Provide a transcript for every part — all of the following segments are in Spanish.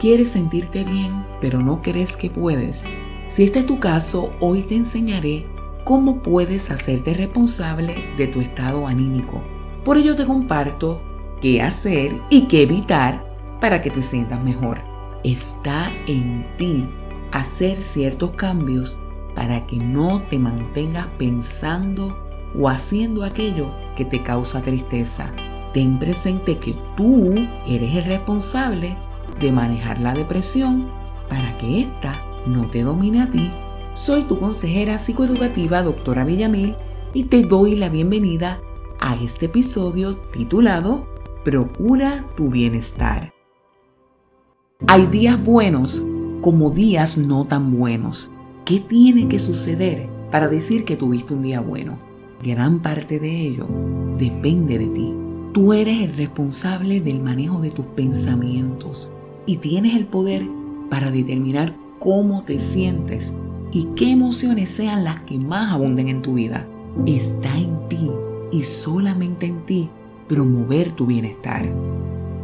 Quieres sentirte bien, pero no crees que puedes. Si este es tu caso, hoy te enseñaré cómo puedes hacerte responsable de tu estado anímico. Por ello te comparto qué hacer y qué evitar para que te sientas mejor. Está en ti hacer ciertos cambios para que no te mantengas pensando o haciendo aquello que te causa tristeza. Ten presente que tú eres el responsable de manejar la depresión para que ésta no te domine a ti. Soy tu consejera psicoeducativa, doctora Villamil, y te doy la bienvenida a este episodio titulado Procura tu bienestar. Hay días buenos como días no tan buenos. ¿Qué tiene que suceder para decir que tuviste un día bueno? Gran parte de ello depende de ti. Tú eres el responsable del manejo de tus pensamientos, y tienes el poder para determinar cómo te sientes y qué emociones sean las que más abunden en tu vida. Está en ti y solamente en ti promover tu bienestar.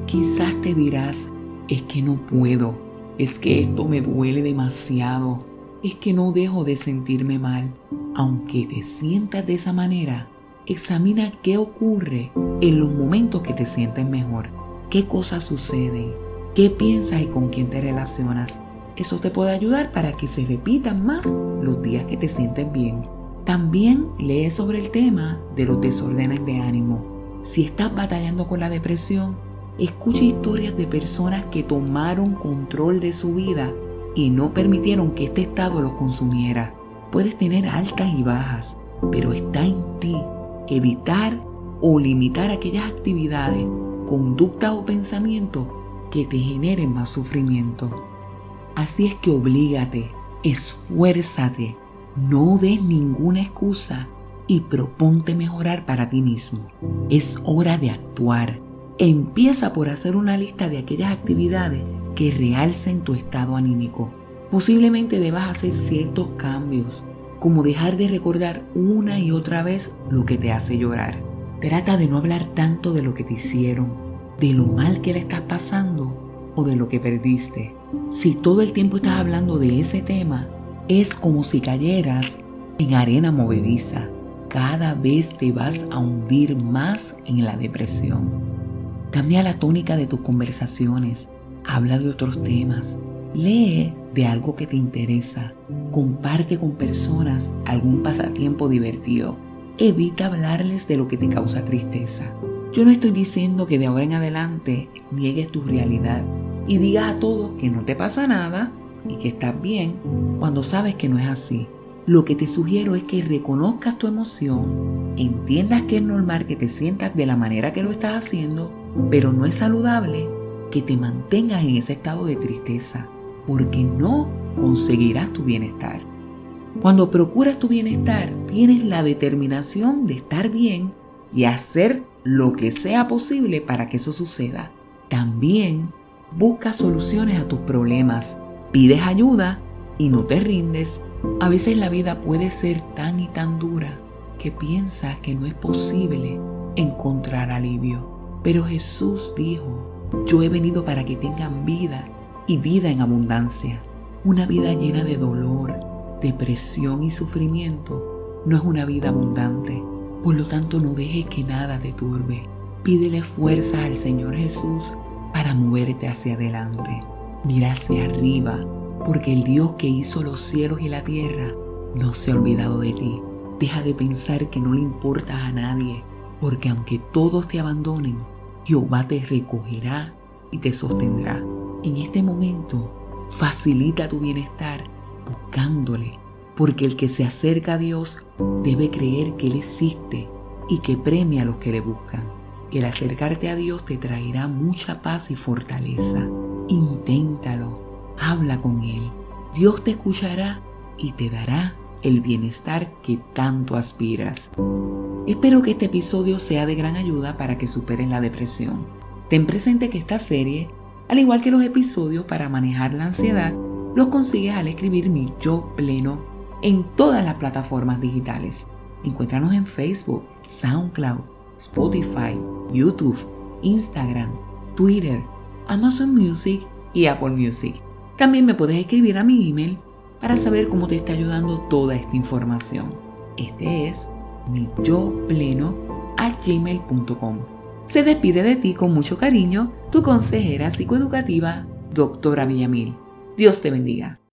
Quizás te dirás, es que no puedo, es que esto me duele demasiado, es que no dejo de sentirme mal. Aunque te sientas de esa manera, examina qué ocurre en los momentos que te sientes mejor, qué cosas suceden qué piensas y con quién te relacionas. Eso te puede ayudar para que se repitan más los días que te sientes bien. También lee sobre el tema de los desórdenes de ánimo. Si estás batallando con la depresión, escucha historias de personas que tomaron control de su vida y no permitieron que este estado los consumiera. Puedes tener altas y bajas, pero está en ti evitar o limitar aquellas actividades, conductas o pensamientos que te generen más sufrimiento. Así es que oblígate, esfuérzate, no des ninguna excusa y proponte mejorar para ti mismo. Es hora de actuar. Empieza por hacer una lista de aquellas actividades que realcen tu estado anímico. Posiblemente debas hacer ciertos cambios, como dejar de recordar una y otra vez lo que te hace llorar. Trata de no hablar tanto de lo que te hicieron, de lo mal que le estás pasando o de lo que perdiste. Si todo el tiempo estás hablando de ese tema, es como si cayeras en arena movediza. Cada vez te vas a hundir más en la depresión. Cambia la tónica de tus conversaciones. Habla de otros temas. Lee de algo que te interesa. Comparte con personas algún pasatiempo divertido. Evita hablarles de lo que te causa tristeza. Yo no estoy diciendo que de ahora en adelante niegues tu realidad y digas a todos que no te pasa nada y que estás bien cuando sabes que no es así. Lo que te sugiero es que reconozcas tu emoción, entiendas que es normal que te sientas de la manera que lo estás haciendo, pero no es saludable que te mantengas en ese estado de tristeza, porque no conseguirás tu bienestar. Cuando procuras tu bienestar, tienes la determinación de estar bien y hacer lo que sea posible para que eso suceda. También busca soluciones a tus problemas, pides ayuda y no te rindes. A veces la vida puede ser tan y tan dura que piensas que no es posible encontrar alivio. Pero Jesús dijo, yo he venido para que tengan vida y vida en abundancia. Una vida llena de dolor, depresión y sufrimiento no es una vida abundante. Por lo tanto, no dejes que nada te turbe. Pídele fuerza al Señor Jesús para moverte hacia adelante. Mira hacia arriba, porque el Dios que hizo los cielos y la tierra no se ha olvidado de ti. Deja de pensar que no le importas a nadie, porque aunque todos te abandonen, Jehová te recogerá y te sostendrá. En este momento, facilita tu bienestar buscándole porque el que se acerca a Dios debe creer que Él existe y que premia a los que le buscan. El acercarte a Dios te traerá mucha paz y fortaleza. Inténtalo, habla con Él. Dios te escuchará y te dará el bienestar que tanto aspiras. Espero que este episodio sea de gran ayuda para que superes la depresión. Ten presente que esta serie, al igual que los episodios para manejar la ansiedad, los consigues al escribir mi yo pleno en todas las plataformas digitales. Encuéntranos en Facebook, SoundCloud, Spotify, YouTube, Instagram, Twitter, Amazon Music y Apple Music. También me puedes escribir a mi email para saber cómo te está ayudando toda esta información. Este es mi yo pleno gmail.com. Se despide de ti con mucho cariño tu consejera psicoeducativa, doctora Villamil. Dios te bendiga.